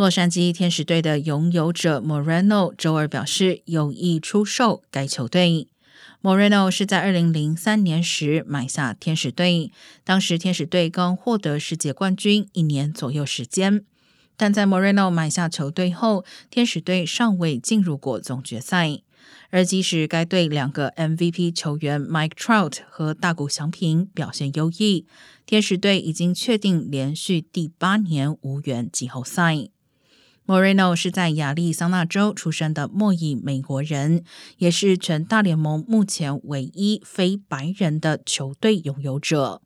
洛杉矶天使队的拥有者 Moreno 周二表示有意出售该球队。Moreno 是在二零零三年时买下天使队，当时天使队刚获得世界冠军一年左右时间。但在 Moreno 买下球队后，天使队尚未进入过总决赛。而即使该队两个 MVP 球员 Mike Trout 和大谷翔平表现优异，天使队已经确定连续第八年无缘季后赛。Moreno 是在亚利桑那州出生的墨裔美国人，也是全大联盟目前唯一非白人的球队拥有者。